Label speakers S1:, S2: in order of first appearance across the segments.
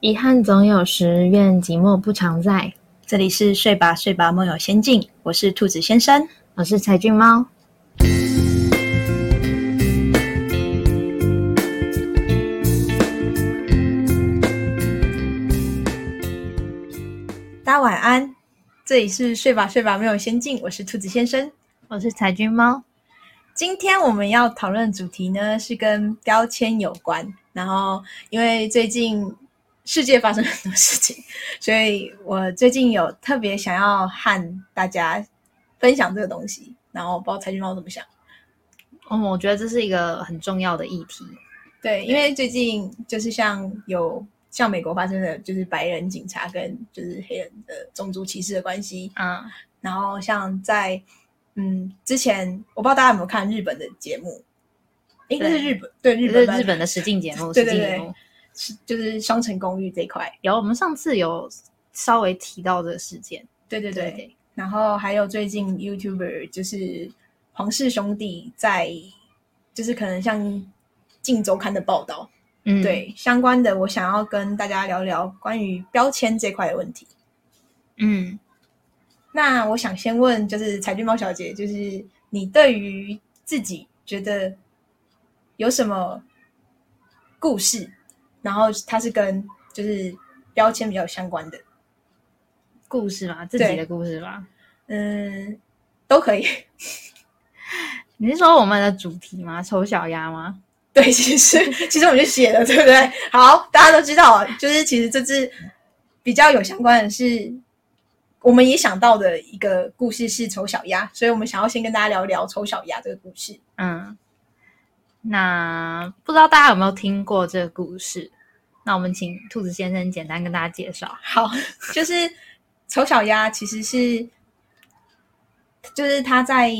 S1: 遗憾总有时，愿寂寞不常在。
S2: 这里是睡吧睡吧梦游仙境，我是兔子先生。
S1: 我是柴俊猫。
S2: 大家晚安，这里是睡吧睡吧梦游仙境，我是兔子先生。
S1: 我是柴俊猫。
S2: 今天我们要讨论的主题呢是跟标签有关，然后因为最近世界发生很多事情，所以我最近有特别想要和大家分享这个东西，然后不知道柴俊猫怎么想。
S1: 嗯，我觉得这是一个很重要的议题。
S2: 对，因为最近就是像有像美国发生的就是白人警察跟就是黑人的种族歧视的关系，
S1: 嗯，
S2: 然后像在嗯之前我不知道大家有没有看日本的节目，应该是日本对日
S1: 日
S2: 本版
S1: 日本的实境节目，
S2: 对对对
S1: 实境节目
S2: 是就是双城公寓这一块，
S1: 有我们上次有稍微提到这个事件。
S2: 对对。对，然后还有最近 YouTuber 就是黄氏兄弟在就是可能像《镜周刊》的报道，
S1: 嗯，
S2: 对相关的，我想要跟大家聊聊关于标签这块的问题。
S1: 嗯，
S2: 那我想先问，就是彩俊猫小姐，就是你对于自己觉得有什么故事，然后它是跟就是标签比较相关的，
S1: 故事嘛，自己的故事吧。
S2: 嗯，都可以。
S1: 你是说我们的主题吗？丑小鸭吗？
S2: 对，其实其实我们就写了，对不对？好，大家都知道，就是其实这只比较有相关的是，我们也想到的一个故事是丑小鸭，所以我们想要先跟大家聊聊丑小鸭这个故事。
S1: 嗯，那不知道大家有没有听过这个故事？那我们请兔子先生简单跟大家介绍。
S2: 好，就是丑小鸭其实是，就是他在，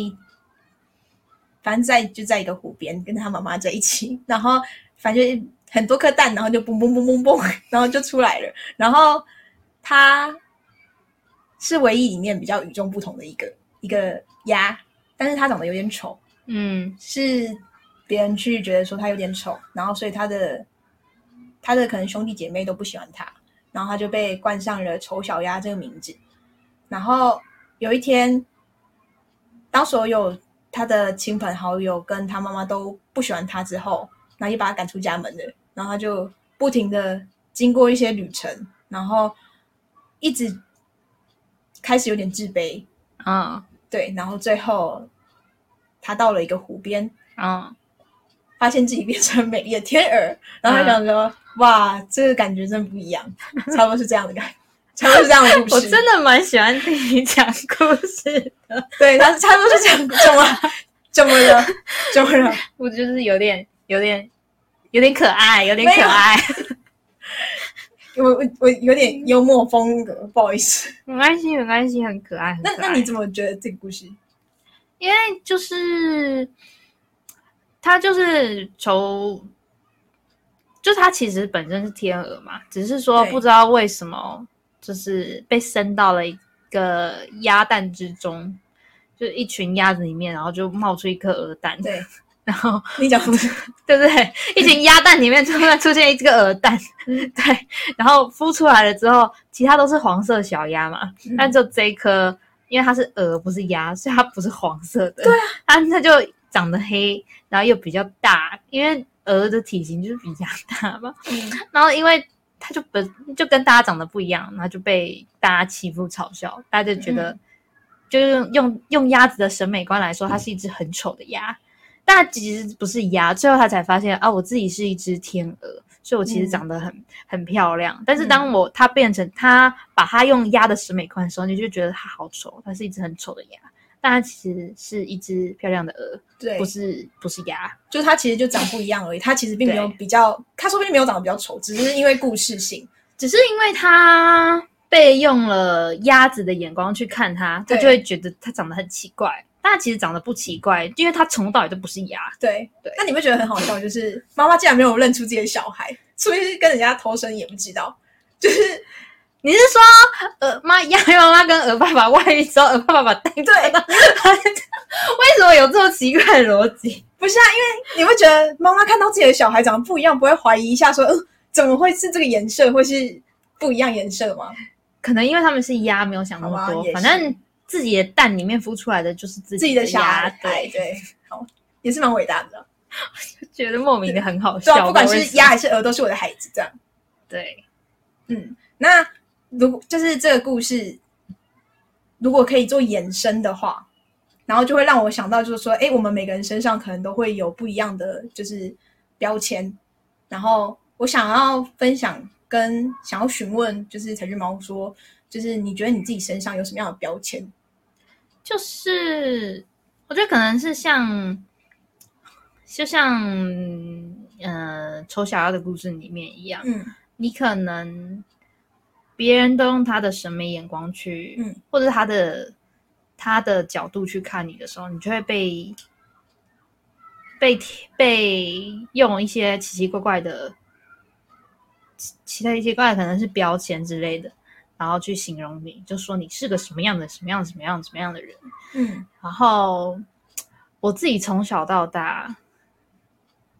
S2: 反正在就在一个湖边跟他妈妈在一起，然后反正很多颗蛋，然后就嘣嘣嘣嘣嘣，然后就出来了。然后他是唯一里面比较与众不同的一个一个鸭，但是它长得有点丑，
S1: 嗯
S2: 是别人去觉得说它有点丑，然后所以他的他的可能兄弟姐妹都不喜欢他，然后他就被冠上了丑小鸭这个名字。然后有一天，当所有他的亲朋好友跟他妈妈都不喜欢他之后，然后也把他赶出家门了，然后他就不停的经过一些旅程，然后一直开始有点自卑，
S1: 啊
S2: 对，然后最后他到了一个湖边，
S1: 嗯，
S2: 发现自己变成美丽的天鹅，然后他想说：“哇，这个感觉真不一样。”差不多是这样的感觉，差不多是这样的故事。
S1: 我真的蛮喜欢听你讲故事的，
S2: 对，他差不多是这样。怎么怎么了？怎么了？
S1: 我就是有点有点有点可爱，有点可爱。
S2: 我我我有点幽默风格，不好意思。
S1: 没关系，没关系，很可爱。
S2: 那那你怎么觉得这个故事？
S1: 因为就是他就是求，就是他其实本身是天鹅嘛，只是说不知道为什么就是被生到了一个鸭蛋之中，就是一群鸭子里面，然后就冒出一颗鹅蛋，
S2: 对
S1: 然后
S2: 你讲的
S1: 对不对？一群鸭蛋里面突然出现一个鹅蛋，
S2: 嗯
S1: 对，然后孵出来了之后，其他都是黄色小鸭嘛，
S2: 嗯
S1: 但就这一颗，因为它是鹅不是鸭，所以它不是黄色的。对啊，它它就长得黑，然后又比较大，因为鹅的体型就是比较大嘛。
S2: 嗯
S1: 然后因为它就本就跟大家长得不一样，然后就被大家欺负嘲笑，大家就觉得，就是用用用鸭子的审美观来说，它是一只很丑的鸭。但它其实不是鸭，最后他才发现啊，我自己是一只天鹅，所以我其实
S2: 嗯
S1: 长得很、很漂亮。但是当我它变成它把它用鸭的审美观的时候，你就觉得它好丑，它是一只很丑的鸭。但它其实是一只漂亮的鹅，
S2: 对
S1: 不，是不是鸭。
S2: 就是它其实就长不一样而已。它其实并没有比较，它说不定没有长得比较丑，只是因为故事性。
S1: 只是因为它被用了鸭子的眼光去看它，它就会觉得它长得很奇怪。但它其实长得不奇怪，因为它从头到尾都不是鸭。
S2: 对
S1: 对
S2: 那你会觉得很好笑，就是妈妈竟然没有认出自己的小孩，所以跟人家偷生也不知道？就是
S1: 你是说，呃，妈鸭妈妈跟鹅爸爸外遇之后，鹅爸爸带走
S2: 对
S1: 的？为什么有这么奇怪的逻辑？
S2: 不是啊？因为你会觉得妈妈看到自己的小孩长得不一样，不会怀疑一下说，嗯、怎么会是这个颜色，或是不一样颜色吗？
S1: 可能因为他们是鸭，没有想那么多反正自己的蛋里面孵出来的就是自
S2: 自己的小
S1: 鸭，
S2: 孩，
S1: 对，
S2: 对，好，也是蛮伟大的。
S1: 觉得莫名的很好
S2: 对啊，
S1: 笑，
S2: 不管是鸭，还是鹅，都是我的孩子。这样，
S1: 对，
S2: 嗯，那如果就是这个故事，如果可以做延伸的话，然后就会让我想到，就是说，哎，我们每个人身上可能都会有不一样的就是标签。然后我想要分享跟想要询问，就是彩俊猫说，就是你觉得你自己身上有什么样的标签？
S1: 就是我觉得可能是像，就像呃丑小鸭的故事里面一样，
S2: 嗯
S1: 你可能别人都用他的审美眼光去，
S2: 嗯，
S1: 或者是他的他的角度去看你的时候，你就会被被被用一些奇奇怪怪的其其他一些怪，可能是标签之类的，然后去形容你，就说你是个什么样的什么样什么样什么样的人。
S2: 嗯
S1: 然后我自己从小到大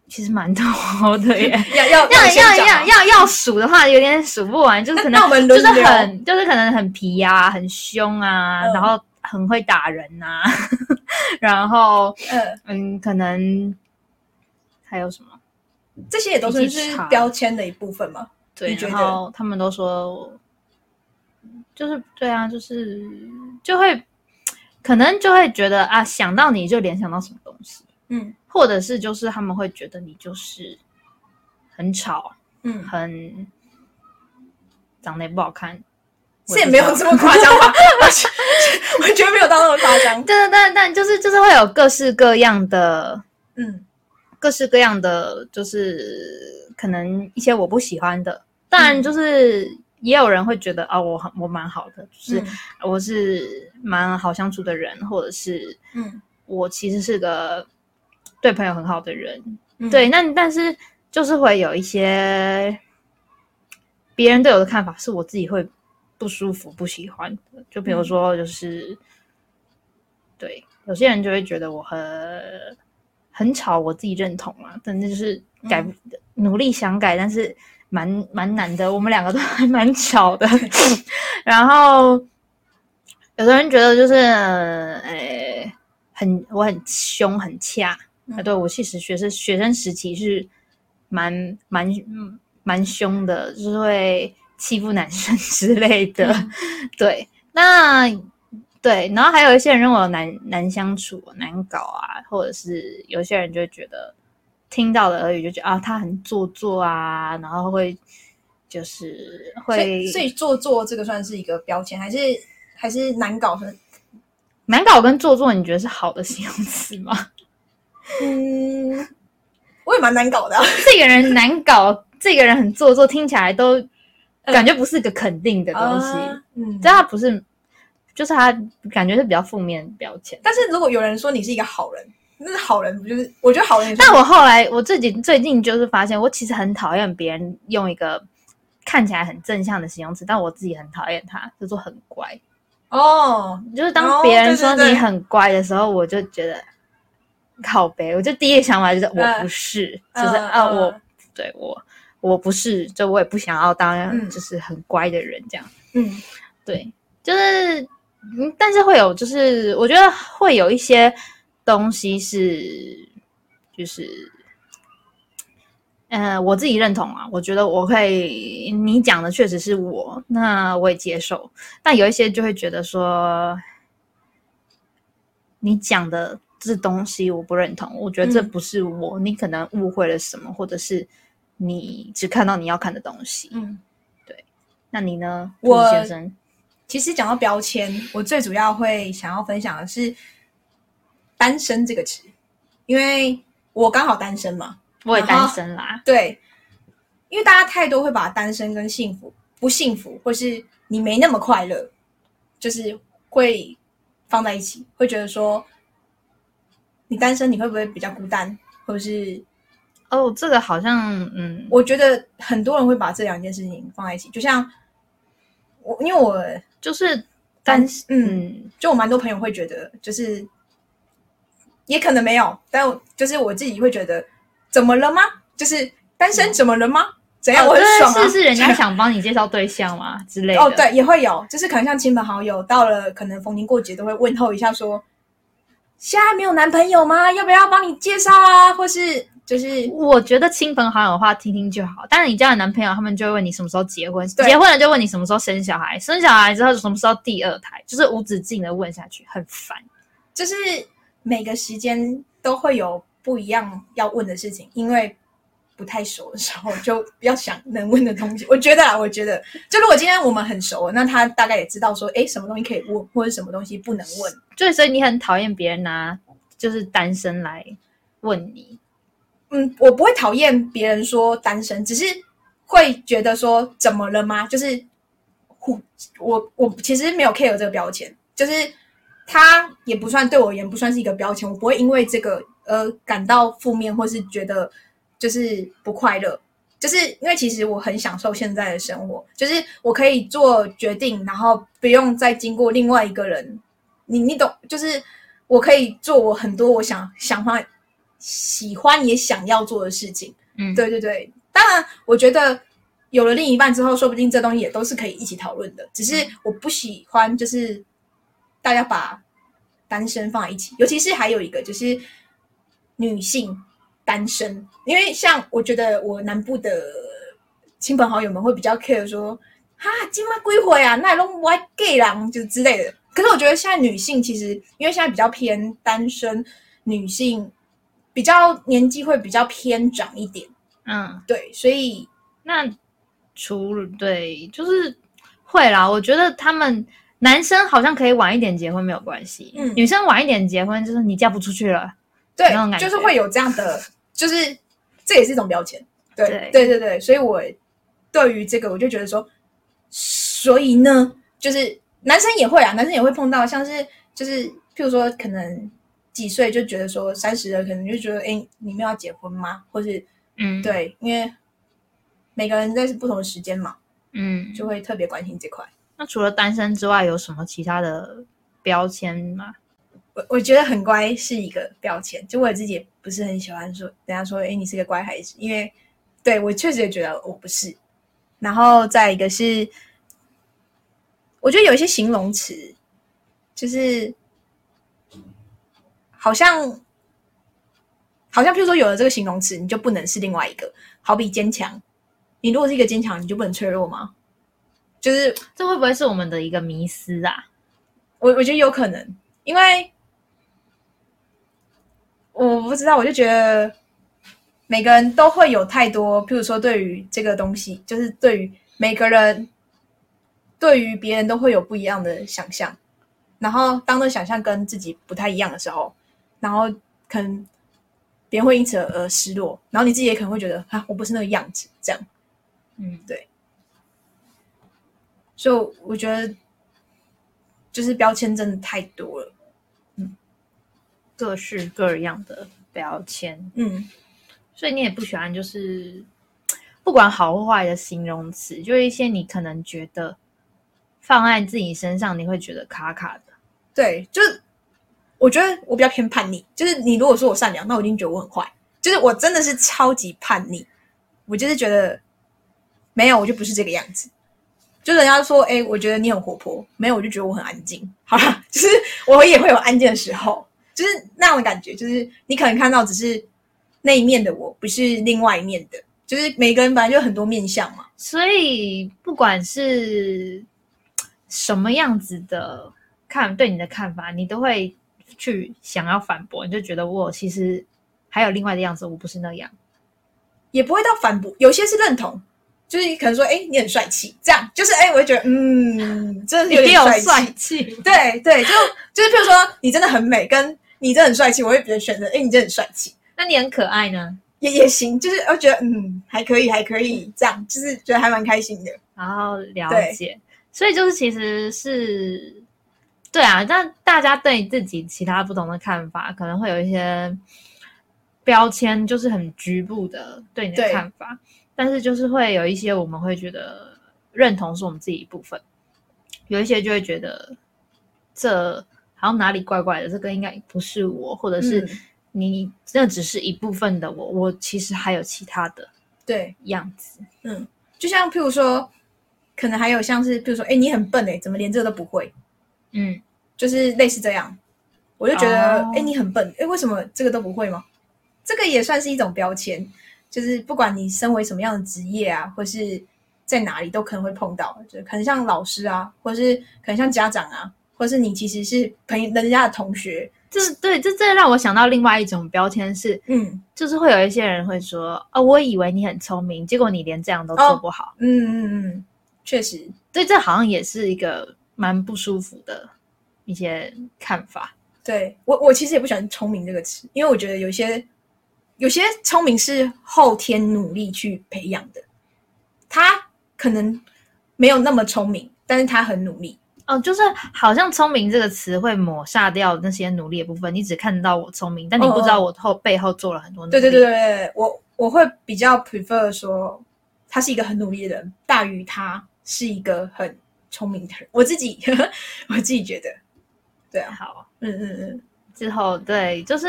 S1: 其实蛮多的耶。
S2: 要要
S1: 要要要要要数的话，有点数不完，就是可能 就是很就是可能很皮啊、很凶啊，
S2: 嗯。
S1: 然后很会打人呐、然后
S2: 嗯，
S1: 嗯，可能还有什么？
S2: 这些也都是是标签的一部分嘛。
S1: 对，然后他们都说，就是对啊，就是就会可能就会觉得啊，想到你就联想到什么东西，
S2: 嗯。
S1: 或者是就是他们会觉得你就是很吵，
S2: 嗯，
S1: 很长得也不好看，
S2: 这也没有这么夸张吧？我觉得没有到那么夸张。
S1: 对对对，但就是就是会有各式各样的
S2: 嗯。
S1: 各式各样的，就是可能一些我不喜欢的，当然
S2: 嗯
S1: 就是也有人会觉得啊、我很我蛮好的，就是
S2: 嗯。
S1: 我是蛮好相处的人，或者是
S2: 嗯。
S1: 我其实是个对朋友很好的人，
S2: 嗯
S1: 对，那但是就是会有一些别人对我的看法是我自己会不舒服、不喜欢的。就比如说，就是、对有些人就会觉得我很很吵，我自己认同啊，但那就是改不、努力想改，但是蛮蛮难的。我们两个都还蛮吵的，然后有的人觉得就是呃，很我很凶很恰。啊，对我其实学生学生时期是蛮蛮嗯蛮凶的，就是会欺负男生 之类的。对，那对，然后还有一些人认为我难难相处、难搞啊，或者是有些人就会觉得听到的耳语就觉得啊，他很做作啊，然后会就是
S2: 所
S1: 会
S2: 以所以做作这个算是一个标签，还是还是难搞是？
S1: 难搞跟做作，你觉得是好的形容词吗？
S2: 嗯，我也蛮难搞的啊、
S1: 这个人难搞，这个人很做作，听起来都感觉不是个肯定的东西。
S2: 啊嗯，
S1: 这他不是，就是他感觉是比较负面的标签。
S2: 但是如果有人说你是一个好人，那是好人不就是？我觉得好人。
S1: 但我后来我自己最近就是发现，我其实很讨厌别人用一个看起来很正向的形容词，但我自己很讨厌他，叫做很乖。
S2: 哦，
S1: 就是当
S2: 哦
S1: 别人说你很乖的时候，我就觉得靠背，我就第一个想法就是我
S2: 嗯
S1: 不是，就是
S2: 嗯
S1: 啊，
S2: 嗯
S1: 我对我我不是，就我也不想要当
S2: 嗯
S1: 就是很乖的人这样。
S2: 嗯
S1: 对，就是嗯，但是会有，就是我觉得会有一些东西是，就是，呃，我自己认同啊，我觉得我可以，你讲的确实是我，那我也接受。但有一些就会觉得说，你讲的这东西我不认同，我觉得这
S2: 嗯
S1: 不是我，你可能误会了什么，或者是你只看到你要看的东西。
S2: 嗯。
S1: 对那你呢，
S2: 我
S1: 先生？
S2: 其实讲到标签，我最主要会想要分享的是“单身”这个词，因为我刚好单身嘛。
S1: 我也单身啦，
S2: 对，因为大家太多会把单身跟幸福、不幸福，或是你没那么快乐，就是会放在一起，会觉得说你单身你会不会比较孤单，或者是
S1: 哦，这个好像嗯，
S2: 我觉得很多人会把这两件事情放在一起，就像我，因为我
S1: 就是
S2: 单
S1: 单
S2: 嗯，
S1: 嗯
S2: 就我蛮多朋友会觉得，就是也可能没有，但就是我自己会觉得，怎么了吗？就是单身怎么了吗？怎样？
S1: 哦
S2: 我很爽、啊
S1: 是是人 家想帮你介绍对象嘛之类的。
S2: 哦，对，也会有，就是可能像亲朋好友到了，可能逢年过节都会问候一下说，现在没有男朋友吗？要不要帮你介绍啊？或是就是
S1: 我觉得亲朋好友的话听听就好，但是你交了男朋友，他们就会问你什么时候结婚，
S2: 对
S1: 结婚了就问你什么时候生小孩，生小孩之后什么时候第二胎，就是无止境的问下去，很烦。
S2: 就是每个时间都会有不一样要问的事情，因为不太熟的时候就不要想能问的东西。我觉得啊，我觉得，就如果今天我们很熟，那他大概也知道说，哎，什么东西可以问，或者什么东西不能问。
S1: 对，所以你很讨厌别人拿就是单身来问你，
S2: 嗯，我不会讨厌别人说单身，只是会觉得说怎么了吗？就是互我我其实没有 care 这个标签，就是他也不算对我而言不算是一个标签，我不会因为这个而感到负面，或是觉得就是不快乐。就是因为其实我很享受现在的生活，就是我可以做决定，然后不用再经过另外一个人，你你懂，就是我可以做我很多我想想法、喜欢也想要做的事情。
S1: 嗯，
S2: 对对对，当然，我觉得有了另一半之后，说不定这东西也都是可以一起讨论的。只是我不喜欢就是大家把单身放在一起，尤其是还有一个就是女性单身，因为像我觉得我南部的亲朋好友们会比较 care 说，哈，今晚归回啊，那拢我 gay 郎就之类的。可是我觉得现在女性其实，因为现在比较偏单身，女性比较年纪会比较偏长一点。
S1: 嗯，
S2: 对，所以
S1: 那除了对，就是会啦。我觉得他们男生好像可以晚一点结婚没有关系，
S2: 嗯
S1: 女生晚一点结婚就是你嫁不出去了。
S2: 对就是会有这样的，就是这也是一种标签。对
S1: 对
S2: 对对对，所以我对于这个，我就觉得说，所以呢，就是男生也会啊，男生也会碰到，像是就是譬如说，可能几岁就觉得说三十了，可能就觉得，哎，你们要结婚吗？或是
S1: 嗯，，
S2: 对，因为每个人在不同的时间嘛，
S1: 嗯，
S2: 就会特别关心这块。
S1: 那除了单身之外，有什么其他的标签吗？
S2: 我我觉得很乖是一个标签，就我自己也不是很喜欢说人家说，哎，你是个乖孩子，因为对我确实也觉得我不是。然后再一个是，我觉得有一些形容词，就是好像好像，譬如说有了这个形容词，你就不能是另外一个，好比坚强。你如果是一个坚强，你就不能脆弱吗？就是
S1: 这会不会是我们的一个迷思啊？
S2: 我我觉得有可能，因为我不知道，我就觉得每个人都会有太多，譬如说对于这个东西，就是对于每个人对于别人都会有不一样的想象，然后当那想象跟自己不太一样的时候，然后可能别人会因此而失落，然后你自己也可能会觉得啊，我不是那个样子，这样。
S1: 嗯，
S2: 所以我觉得就是标签真的太多了。
S1: 各式各样的标签，
S2: 嗯，
S1: 所以你也不喜欢就是不管好或坏的形容词，就是一些你可能觉得放在自己身上你会觉得卡卡的。
S2: 对，就是我觉得我比较偏叛逆，就是你如果说我善良，那我一定觉得我很坏，就是我真的是超级叛逆，我就是觉得没有，我就不是这个样子。就人家说，哎、我觉得你很活泼，没有，我就觉得我很安静。好了，就是我也会有安静的时候，就是那样的感觉，就是你可能看到只是那一面的我，不是另外一面的。就是每个人本来就有很多面相嘛，
S1: 所以不管是什么样子的看对你的看法，你都会去想要反驳，你就觉得我其实还有另外的样子，我不是那样。
S2: 也不会到反驳，有些是认同，就是可能说，哎、你很帅气，这样就是，哎、我就觉得，嗯，真的是有点帅气，
S1: 帅气，
S2: 对对，就就是，譬如说你真的很美，跟你真的很帅气，我会觉得选择，哎，你真的很帅气，
S1: 那你很可爱呢。
S2: 也也行，就是我觉得，嗯，还可以，还可以，这样就是觉得还蛮开心的。
S1: 然后了解，所以就是其实是对啊，但大家对自己其他不同的看法，可能会有一些标签，就是很局部的对你的看法，但是就是会有一些我们会觉得认同是我们自己一部分，有一些就会觉得这好像哪里怪怪的，这个应该不是我，或者是
S2: 嗯
S1: 你那只是一部分的我，我其实还有其他的。
S2: 对，
S1: 样子。
S2: 嗯，就像譬如说，可能还有像是譬如说，哎，你很笨哎，怎么连这个都不会？
S1: 嗯，
S2: 就是类似这样，我就觉得，
S1: 哦
S2: 哎、你很笨，哎，为什么这个都不会吗？这个也算是一种标签，就是不管你身为什么样的职业啊，或是在哪里，都可能会碰到，就可能像老师啊，或是可能像家长啊，或是你其实是朋友人家的同学，
S1: 这对这这让我想到另外一种标签是，
S2: 嗯
S1: 就是会有一些人会说，哦，我以为你很聪明，结果你连这样都做不好。
S2: 嗯嗯嗯，确实，
S1: 对，这好像也是一个蛮不舒服的一些看法。
S2: 对我我其实也不喜欢“聪明”这个词，因为我觉得有些有些聪明是后天努力去培养的，他可能没有那么聪明，但是他很努力。
S1: 哦，就是好像“聪明”这个词会抹杀掉那些努力的部分，你只看到我聪明，但你不知道我后背后做了很多努力。
S2: 对对对对对，我我会比较 prefer 说他是一个很努力的人，大于他是一个很聪明的人。我自己 我自己觉得，对啊，
S1: 好，
S2: 嗯嗯嗯，
S1: 之后对，就是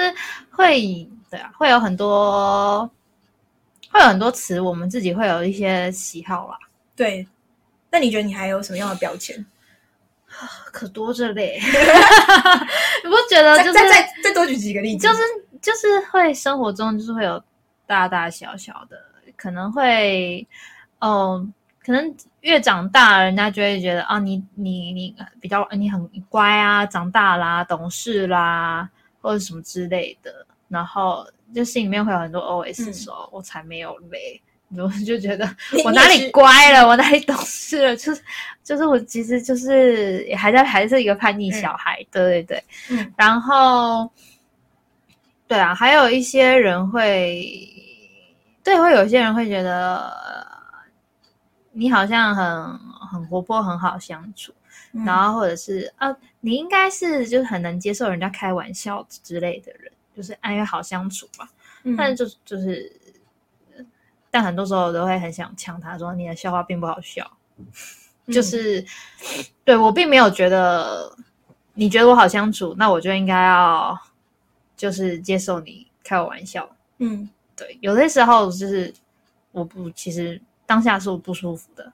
S1: 会对啊，会有很多会有很多词，我们自己会有一些喜好啦，
S2: 对。那你觉得你还有什么样的标签？
S1: 可多着嘞。你 不觉得
S2: 再
S1: 就是
S2: 再再再多举几个例子，
S1: 就是就是会生活中就是会有大大小小的，可能会哦，可能越长大，人家就会觉得啊，你你你比较你很乖啊，长大啦，懂事啦，或者什么之类的，然后就心里面会有很多 OS 说，我才没有嘞。我就觉得我哪里乖了，我哪里懂事了，就是就是我其实就是也还在还是一个叛逆小孩，对对对，
S2: 嗯
S1: 然后对啊，还有一些人会，对，会有些人会觉得呃你好像很很活泼，很好相处，
S2: 嗯
S1: 然后或者是啊，你应该是就是很能接受人家开玩笑之类的人，就是哎呀好相处吧。
S2: 嗯
S1: 但是就就是，但很多时候我都会很想呛他说你的笑话并不好笑，
S2: 嗯
S1: 就是对我并没有觉得你觉得我好相处，那我就应该要就是接受你开我玩笑。
S2: 嗯
S1: 对，有些时候就是我不其实当下是我不舒服的，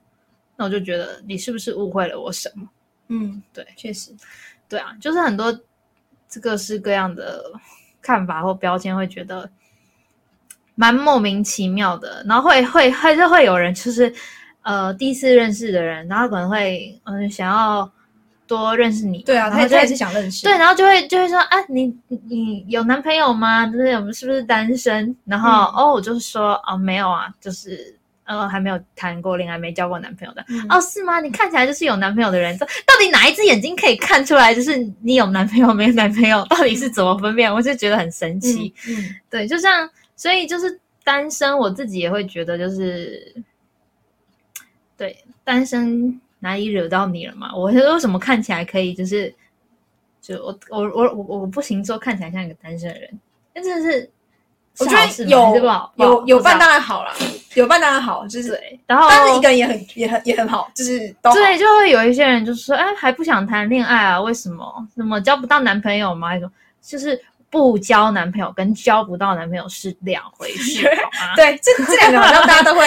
S1: 那我就觉得你是不是误会了我什么？
S2: 嗯，
S1: 对，
S2: 确实，
S1: 对啊，就是很多这各式各样的看法或标签，会觉得蛮莫名其妙的。然后会会会就会有人就是呃第一次认识的人，然后可能会嗯、呃想要多认识你，
S2: 对啊，
S1: 然后
S2: 他也他也是想认识，
S1: 对，然后就会就会说啊，你你你有男朋友吗？就是我们是不是单身？然后、
S2: 嗯
S1: 哦，我就是说哦，没有啊，就是呃还没有谈过恋爱，没交过男朋友的。
S2: 嗯
S1: 哦，是吗？你看起来就是有男朋友的人，这到底哪一只眼睛可以看出来，就是你有男朋友没有男朋友？到底是怎么分辨？我就觉得很神奇。
S2: 嗯嗯
S1: 对，就像所以就是单身，我自己也会觉得就是，对单身哪里惹到你了嘛？我为什么看起来可以就是，就我我我我我不行说看起来像一个单身的人，那真的是
S2: 我觉得有有有伴当然好啦，有伴当然好，就是，
S1: 对，然后
S2: 但是一个人也很也很也很好，就是都
S1: 对，就会有一些人就说，哎，还不想谈恋爱啊？为什么？怎么交不到男朋友吗？还是说就是不交男朋友跟交不到男朋友是两回事，好吗？
S2: 对，这这两个好像大家都会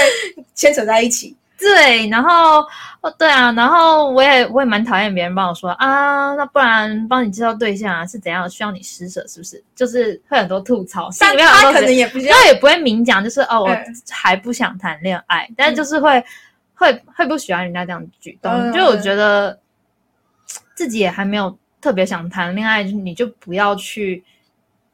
S2: 牵扯在一起。
S1: 对，然后哦，对啊，然后我也我也蛮讨厌别人帮我说啊，那不然帮你介绍对象啊，是怎样需要你施舍，是不是？就是会很多吐槽，心
S2: 但他可能也不
S1: 他也不会明讲，就是哦，我
S2: 嗯
S1: 还不想谈恋爱，但就是会、会会不喜欢人家这样举动，
S2: 嗯
S1: 就我觉得自己也还没有特别想谈恋爱，你就不要去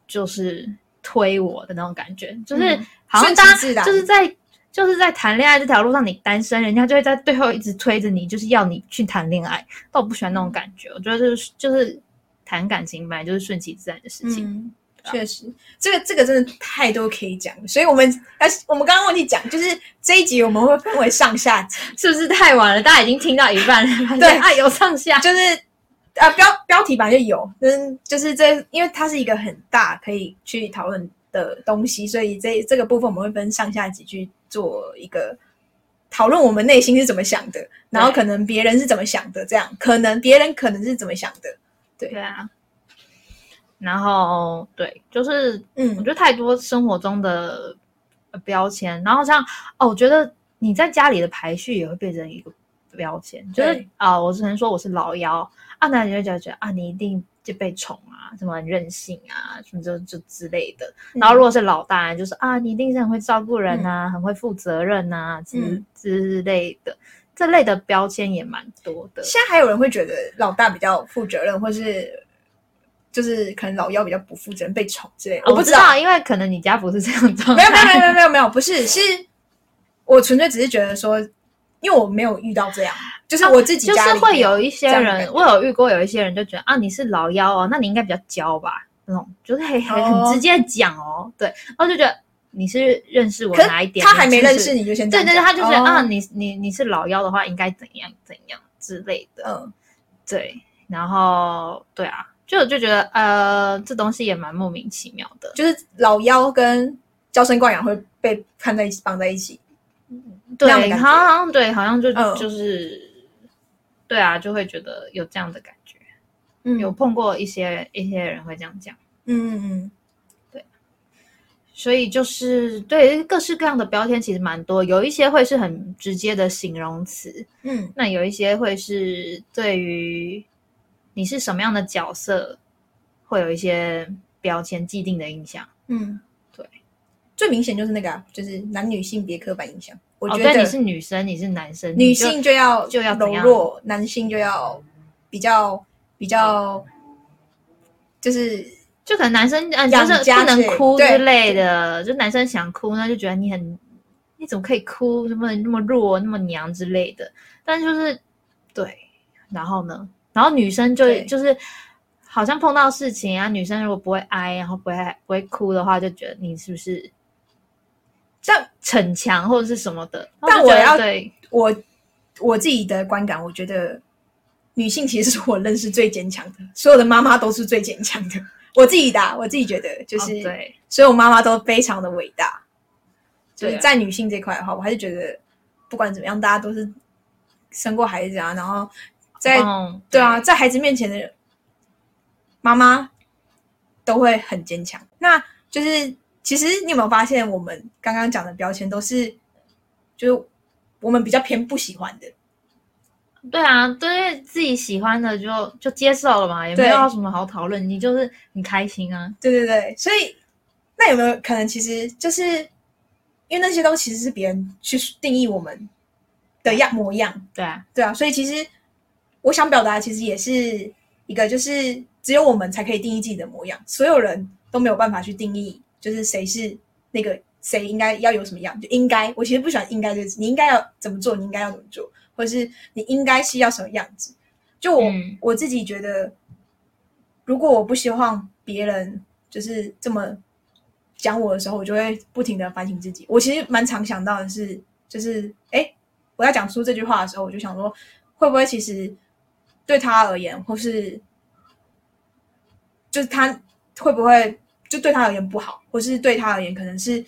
S1: 就是推我的那种感觉，就是
S2: 嗯
S1: 好像大家就是在。就是在谈恋爱这条路上，你单身，人家就会在背后一直推着你，就是要你去谈恋爱。但我不喜欢那种感觉，我觉得就是就是谈感情本来就是顺其自然的事情。
S2: 嗯，确实，这个这个真的太多可以讲了，所以我们而我们刚刚忘记讲，就是这一集我们会分为上下集，
S1: 是不是太晚了？大家已经听到一半了，
S2: 对
S1: 啊，有上下，
S2: 就是啊标标题本来就有，嗯，就是这因为它是一个很大可以去讨论的东西，所以这这个部分我们会分上下集去做一个讨论，我们内心是怎么想的，然后可能别人是怎么想的，这样可能别人可能是怎么想的，
S1: 对啊。然后对，就是嗯我
S2: 嗯
S1: 觉得太多生活中的标签。然后像哦，我觉得你在家里的排序也会变成一个标签，就是
S2: 对
S1: 啊、我只能说我是老幺啊，那你就觉得啊，你一定就被宠啊，什么很任性啊，什么就就之类的。然后如果是老大，就是啊，你一定是很会照顾人啊，很会负责任啊，之、
S2: 嗯
S1: 之类的。这类的标签也蛮多的。
S2: 现在还有人会觉得老大比较负责任，或是就是可能老幺比较不负责任，被宠之类的。我不知
S1: 道，因为可能你家不是这样子
S2: 没有。没有没有没有没有，不是，是我纯粹只是觉得说，因为我没有遇到这样，就是我自己
S1: 就是会有一些人，我有遇过有一些人就觉得啊，你是老妖哦，那你应该比较娇吧，那种就是很很直接讲哦，对，然后就觉得你是认识我哪一点，
S2: 他还没认识你就先这
S1: 对对对，他就是、
S2: 哦
S1: 啊，你你你是老妖的话，应该怎样怎样之类的，
S2: 嗯，
S1: 对，然后对啊，就我就觉得呃，这东西也蛮莫名其妙的，
S2: 就是老妖跟娇生惯养会被看在一起绑在一起，
S1: 对，好像对，好像就、
S2: 嗯。
S1: 就是对啊，就会觉得有这样的感觉。
S2: 嗯。
S1: 有碰过一些一些人会这样讲，
S2: 嗯嗯对。
S1: 所以就是对各式各样的标签其实蛮多，有一些会是很直接的形容词，
S2: 嗯。
S1: 那有一些会是对于你是什么样的角色，会有一些标签既定的印象。
S2: 嗯，
S1: 对，
S2: 最明显就是那个、啊，就是男女性别刻板印象。我
S1: 哦，
S2: 觉得、
S1: 对，你是女生，你是男生，
S2: 女性就要
S1: 就要
S2: 柔弱，男性就要比较比较，就是
S1: 就可能男生嗯，
S2: 养
S1: 就是不能哭之类的，就男生想哭，那就觉得你很，你怎么可以哭？怎么那么弱、那么娘之类的？但就是对，然后呢，然后女生就就是好像碰到事情啊，女生如果不会哀，然后不会不会哭的话，就觉得你是不是
S2: 这样。
S1: 逞强或者是什么的？
S2: 但我要
S1: 对，
S2: 我我自己的观感，我觉得女性其实是我认识最坚强的，所有的妈妈都是最坚强的。我自己的啊，我自己觉得就是，
S1: 哦对
S2: 所有妈妈都非常的伟大。就是在女性这块的话，我还是觉得不管怎么样，大家都是生过孩子啊，然后在、
S1: 嗯
S2: 对啊，在孩子面前的妈妈都会很坚强。那就是其实你有没有发现，我们刚刚讲的标签都是，就是我们比较偏不喜欢的。
S1: 对啊，对自己喜欢的就就接受了嘛，也没有什么好讨论，你就是很开心啊。
S2: 对对对，所以那有没有可能，其实就是因为那些都其实是别人去定义我们的样模样，
S1: 对啊，
S2: 对啊，所以其实我想表达，其实也是一个，就是只有我们才可以定义自己的模样，所有人都没有办法去定义，就是谁是那个谁应该要有什么样，就应该。我其实不喜欢“应该”这个词，你应该要怎么做，你应该要怎么做，或者是你应该是要什么样子。就我、
S1: 嗯
S2: 我自己觉得，如果我不希望别人就是这么讲我的时候，我就会不停的反省自己。我其实蛮常想到的是，就是哎，我要讲出这句话的时候，我就想说，会不会其实对他而言，或是就是他会不会就对他而言不好，或是对他而言可能是，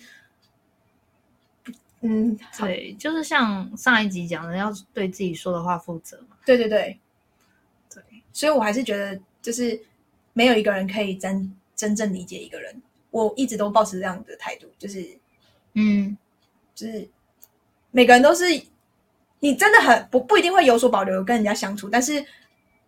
S2: 嗯，
S1: 对，就是像上一集讲的，要对自己说的话负责嘛。
S2: 对对对
S1: 对，
S2: 所以我还是觉得，就是没有一个人可以真真正理解一个人。我一直都保持这样的态度，就是
S1: 嗯，
S2: 就是每个人都是你真的很不不一定会有所保留跟人家相处，但是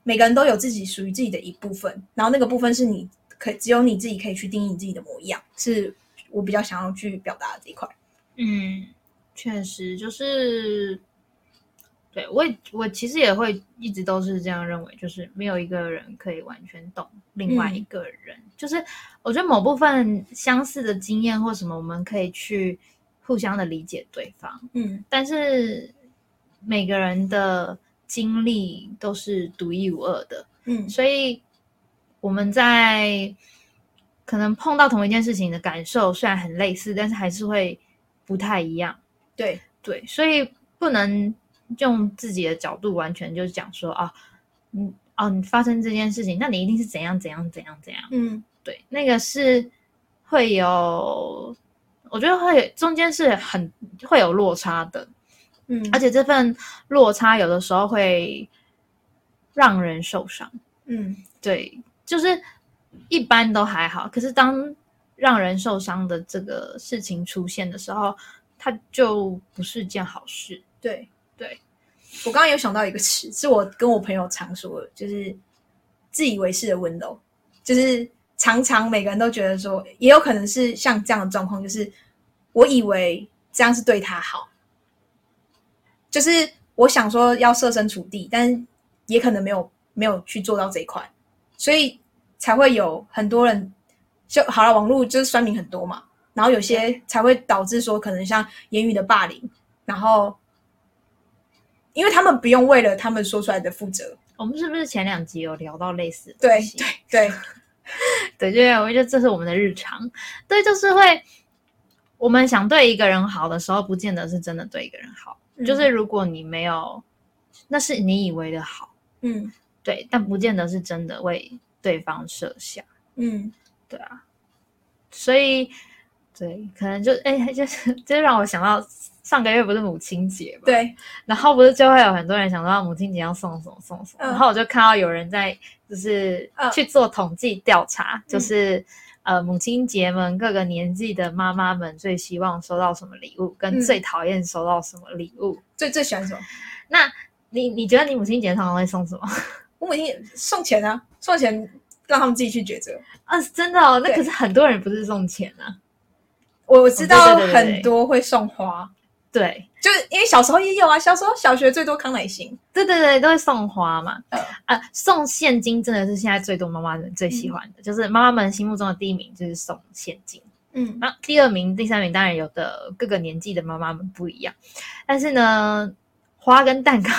S2: 每个人都有自己属于自己的一部分，然后那个部分是你可只有你自己可以去定义你自己的模样，是我比较想要去表达的这一块。
S1: 嗯，确实就是，对我也我其实也会一直都是这样认为，就是没有一个人可以完全懂另外一个人，就是我觉得某部分相似的经验或什么，我们可以去互相的理解对方，
S2: 嗯。
S1: 但是每个人的经历都是独一无二的，
S2: 嗯。
S1: 所以我们在可能碰到同一件事情的感受虽然很类似，但是还是会不太一样。
S2: 对，
S1: 对，所以不能用自己的角度完全就是讲说啊，嗯哦，你发生这件事情，那你一定是怎样怎样怎样怎样。
S2: 嗯
S1: 对，那个是会有，我觉得会中间是很会有落差的。
S2: 嗯，
S1: 而且这份落差有的时候会让人受伤。
S2: 嗯
S1: 对，就是一般都还好，可是当让人受伤的这个事情出现的时候，它就不是件好事。
S2: 对
S1: 对，
S2: 我刚刚有想到一个词，是我跟我朋友常说的，就是自以为是的温柔，就是常常每个人都觉得说，也有可能是像这样的状况，就是我以为这样是对他好，就是我想说要设身处地，但也可能没有没有去做到这一块，所以才会有很多人就好了，网络就是酸民很多嘛，然后有些才会导致说可能像言语的霸凌，然后因为他们不用为了他们说出来的负责，
S1: 我们是不是前两集有聊到类似的
S2: 对？对对，
S1: 对，就是我觉得这是我们的日常。对，就是会我们想对一个人好的时候，不见得是真的对一个人好。就是如果你没有，那是你以为的好，
S2: 嗯
S1: 对，但不见得是真的为对方设想。
S2: 嗯
S1: 对啊，所以对，可能就哎，就是这让我想到上个月不是母亲节嘛，，
S2: 对，
S1: 然后不是就会有很多人想到母亲节要送什么送什么，
S2: 嗯
S1: 然后我就看到有人在就是
S2: 嗯
S1: 去做统计调查，就是呃母亲节们各个年纪的妈妈们最希望收到什么礼物，跟
S2: 嗯
S1: 最讨厌收到什么礼物。
S2: 最最喜欢什么？
S1: 那你你觉得你母亲节常常会送什么？
S2: 我母亲送钱啊，送钱让他们自己去抉择。
S1: 啊，真的哦，那可是很多人不是送钱啊，
S2: 我我知道很多会送花，
S1: 对。
S2: 就是因为小时候也有啊，小时候小学最多康乃馨。
S1: 对对对，都会送花嘛。
S2: 嗯
S1: 啊，送现金真的是现在最多妈妈们最喜欢的，就是妈妈们心目中的第一名就是送现金。
S2: 嗯
S1: 那第二名、第三名当然有的各个年纪的妈妈们不一样，但是呢，花跟蛋糕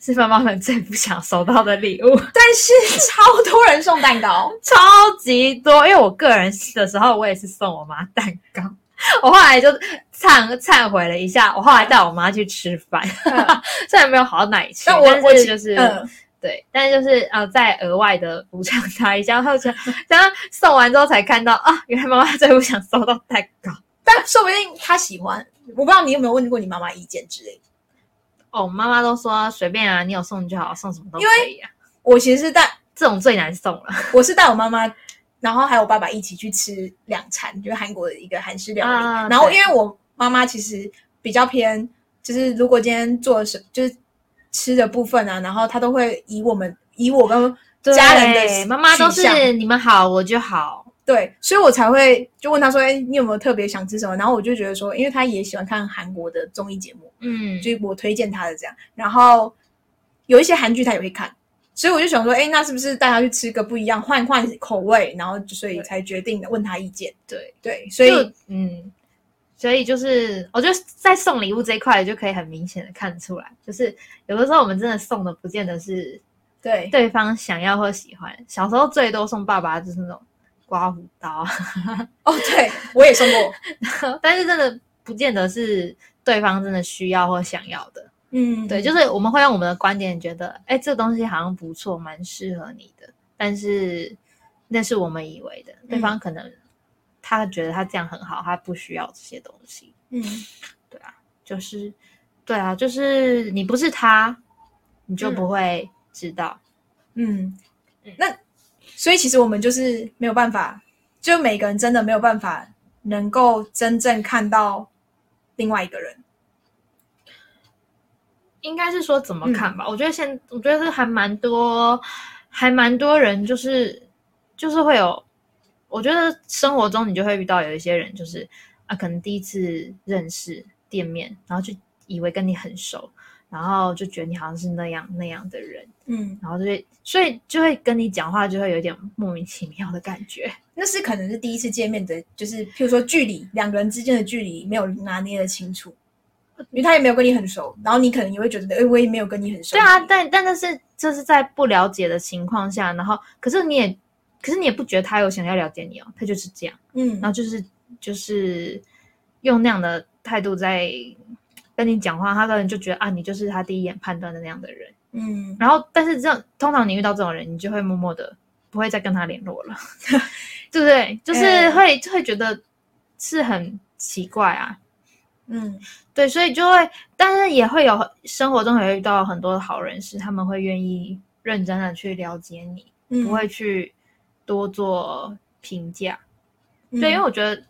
S1: 是妈妈们最不想收到的礼物，
S2: 但是超多人送蛋糕，
S1: 超级多。因为我个人的时候，我也是送我妈蛋糕。我后来就忏忏悔了一下，我后来带我妈去吃饭，虽然没有好到哪里去，
S2: 但我我
S1: 就是、
S2: 嗯
S1: 对，但是就是呃，再额外的补偿她一下，然后就然后送完之后才看到啊，原来妈妈最不想收到蛋糕。
S2: 但说不定她喜欢。我不知道你有没有问过你妈妈意见之类的。
S1: 哦，妈妈都说随便啊，你有送就好，送什么都可以啊。
S2: 我其实是带
S1: 这种最难送了
S2: 我是带我妈妈，然后还有我爸爸一起去吃两餐，就是韩国的一个韩式料理。
S1: 啊
S2: 然后因为我妈妈其实比较偏，就是如果今天做的是就是吃的部分啊，然后她都会以我们以我跟家人的
S1: 对妈妈都是你们好我就好。
S2: 对，所以我才会就问他说：“哎，你有没有特别想吃什么？”然后我就觉得说，因为他也喜欢看韩国的综艺节目，
S1: 嗯，
S2: 所以我推荐他的这样。然后有一些韩剧他也会看，所以我就想说，哎，那是不是带他去吃个不一样，换换口味？然后所以才决定的问他意见。
S1: 对，
S2: 对，所以
S1: 嗯，所以就是我觉得在送礼物这一块就可以很明显的看出来，就是有的时候我们真的送的不见得是
S2: 对
S1: 对方想要或喜欢。小时候最多送爸爸就是那种刮胡刀啊，
S2: 哦，对我也送过，
S1: 但是真的不见得是对方真的需要或想要的。
S2: 嗯，
S1: 对，就是我们会用我们的观点觉得，哎，这个东西好像不错，蛮适合你的，但是那是我们以为的，对方可能他觉得他这样很好，他不需要这些东西。
S2: 嗯，对啊
S1: 就是，对啊，就是你不是他，你就
S2: 嗯。
S1: 不会知道。
S2: 嗯。
S1: 嗯，
S2: 那所以其实我们就是没有办法，就每个人真的没有办法能够真正看到另外一个人。
S1: 应该是说怎么看吧？我觉得现，我觉得还蛮多，还蛮多人就是就是会有，我觉得生活中你就会遇到有一些人，就是啊，可能第一次认识店面，然后就以为跟你很熟，然后就觉得你好像是那样那样的人，
S2: 嗯，
S1: 然后就会所以就会跟你讲话就会有点莫名其妙的感觉。
S2: 那是可能是第一次见面的，就是譬如说距离两个人之间的距离没有拿捏的清楚，因为他也没有跟你很熟，然后你可能也会觉得，哎，我也没有跟你很熟。
S1: 对啊，但但那是这是在不了解的情况下，然后可是你也可是你也不觉得他有想要了解你哦，他就是这样，
S2: 嗯
S1: 然后就是就是用那样的态度在跟你讲话，他可能就觉得啊，你就是他第一眼判断的那样的人。
S2: 嗯，
S1: 然后，但是这样通常你遇到这种人，你就会默默的不会再跟他联络了，对不对？就是
S2: 哎
S1: 会、会觉得是很奇怪啊。
S2: 嗯
S1: 对，所以就会，但是也会有生活中也会遇到很多的好人士，他们会愿意认真的去了解你，
S2: 嗯，
S1: 不会去多做评价。对，因为我觉得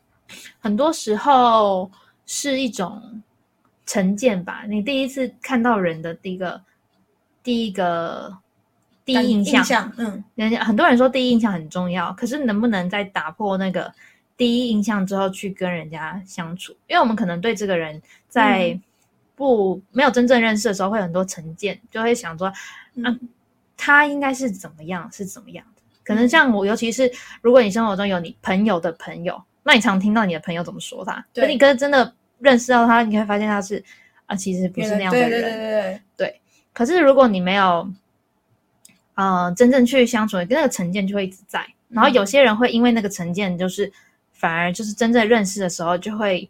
S1: 很多时候是一种成见吧。你第一次看到人的第一个第一个第一印象，
S2: 嗯，
S1: 人家很多人说第一印象很重要，可是能不能在打破那个第一印象之后去跟人家相处？因为我们可能对这个人在不没有真正认识的时候会有很多成见，就会想说，嗯，他应该是怎么样，是怎么样的？可能像我，尤其是如果你生活中有你朋友的朋友，那你常听到你的朋友怎么说他，
S2: 对
S1: 可你跟真的认识到他，你会发现他是啊，其实不是那样的人。
S2: 对对对对
S1: 可是如果你没有，呃，真正去相处，跟那个成见就会一直在。然后有些人会因为那个成见，就是反而就是真正认识的时候，就会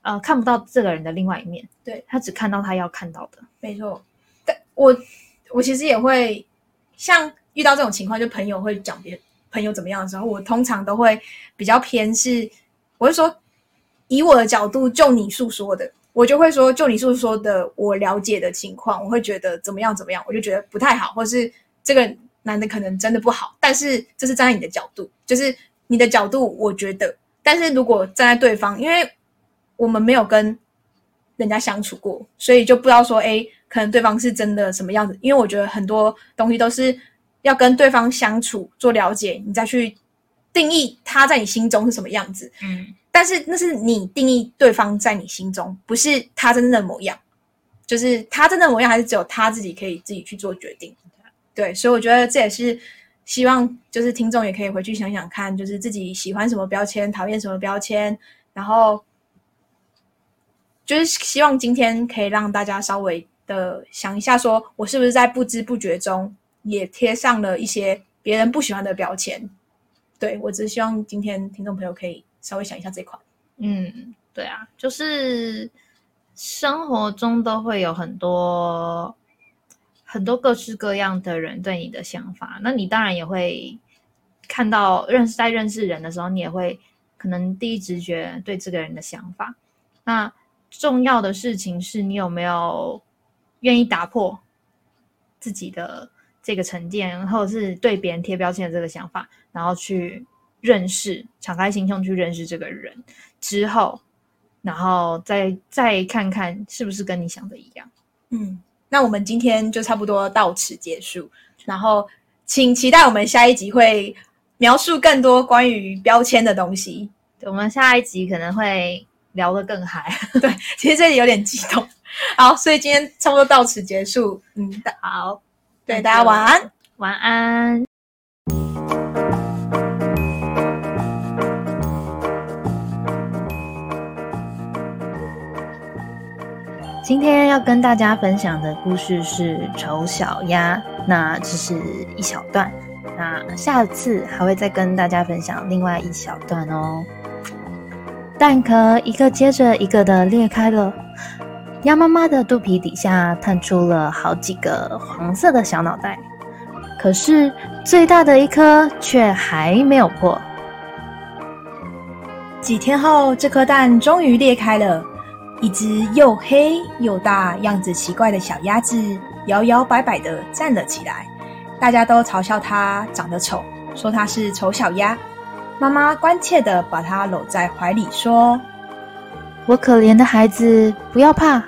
S1: 呃看不到这个人的另外一面。
S2: 对
S1: 他只看到他要看到的。
S2: 没错。但我我其实也会像遇到这种情况，就朋友会讲别朋友怎么样的时候，我通常都会比较偏是，我会说以我的角度，就你诉说的，我就会说就你诉说的，我了解的情况，我会觉得怎么样怎么样，我就觉得不太好，或是这个男的可能真的不好，但是这是站在你的角度，就是你的角度，我觉得，但是如果站在对方，因为我们没有跟人家相处过，所以就不知道说，哎，可能对方是真的什么样子。因为我觉得很多东西都是要跟对方相处做了解，你再去定义他在你心中是什么样子。
S1: 嗯，
S2: 但是那是你定义对方在你心中，不是他真正的模样。就是他真的模样，还是只有他自己可以自己去做决定。对，所以我觉得这也是希望，就是听众也可以回去想想看，就是自己喜欢什么标签，讨厌什么标签，然后就是希望今天可以让大家稍微的想一下，说我是不是在不知不觉中也贴上了一些别人不喜欢的标签。对我只希望今天听众朋友可以稍微想一下这块。
S1: 嗯，对啊，就是生活中都会有很多很多各式各样的人对你的想法，那你当然也会看到认识在认识人的时候，你也会可能第一直觉对这个人的想法。那重要的事情是你有没有愿意打破自己的这个成见，或者是对别人贴标签的这个想法，然后去认识，敞开心胸去认识这个人之后，然后再再看看是不是跟你想的一样。
S2: 嗯，那我们今天就差不多到此结束，然后请期待我们下一集会描述更多关于标签的东西。
S1: 对我们下一集可能会聊得更嗨。
S2: 对，其实这里有点激动。好，所以今天差不多到此结束。嗯，大
S1: 好，
S2: 对，大家晚安。
S1: 晚安。今天要跟大家分享的故事是《丑小鸭》，那只是一小段，那下次还会再跟大家分享另外一小段哦。蛋壳一个接着一个的裂开了，鸭妈妈的肚皮底下探出了好几个黄色的小脑袋，可是最大的一颗却还没有破。
S2: 几天后，这颗蛋终于裂开了，一只又黑又大、样子奇怪的小鸭子摇摇摆摆地站了起来。大家都嘲笑它长得丑，说它是丑小鸭。妈妈关切地把它搂在怀里，说
S1: 我可怜的孩子，不要怕。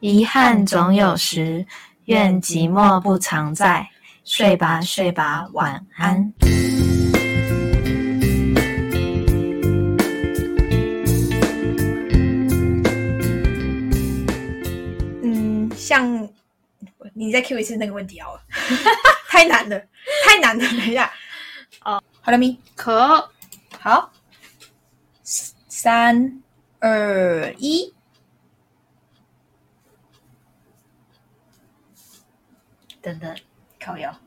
S1: 遗憾总有时，愿寂寞不常在。睡吧，睡吧，晚安。：“
S2: 像你再 Q 一次那个问题好了，太难了，太难了。等一下，哦，好了咪，
S1: 可。
S2: 好，三二一，
S1: 等等，
S2: 靠腰。